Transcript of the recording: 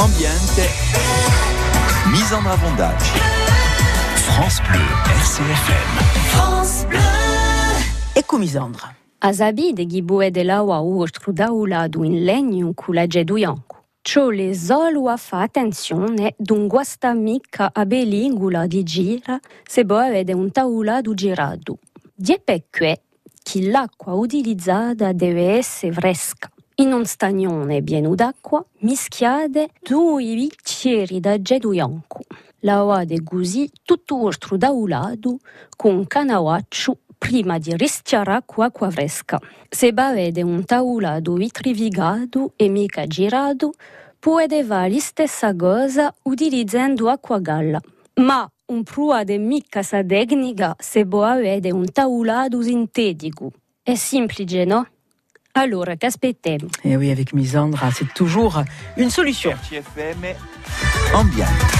Ambiente, mise en avondage. France Bleu, RCFM. France Bleu. Ecomisandre. Asabi de gibue de laua urtru dauladu in legno cu la geduiancu. Ciò le solo a fa attenzione d'un guasta mica a belingula di gira se boa vede un tauladu giradu. Diepecque che l'acqua utilizzata deve essere fresca. In un stagnone pieno d'acqua mischiate due bicchieri da geduiancu. Lavate così tutto urtru dauladu con canavaccio prima di rischiare acqua acqua fresca. Se vede un taulado vitrificato e mica girato, può fare la stessa cosa utilizzando acqua galla. Ma un prua de mica sa tecnica se vede un taulado sintetico. È semplice, no? Allora, che aspettiamo? Et oui, avec Misandre, c'est toujours une solution. RCFM, Ambiente.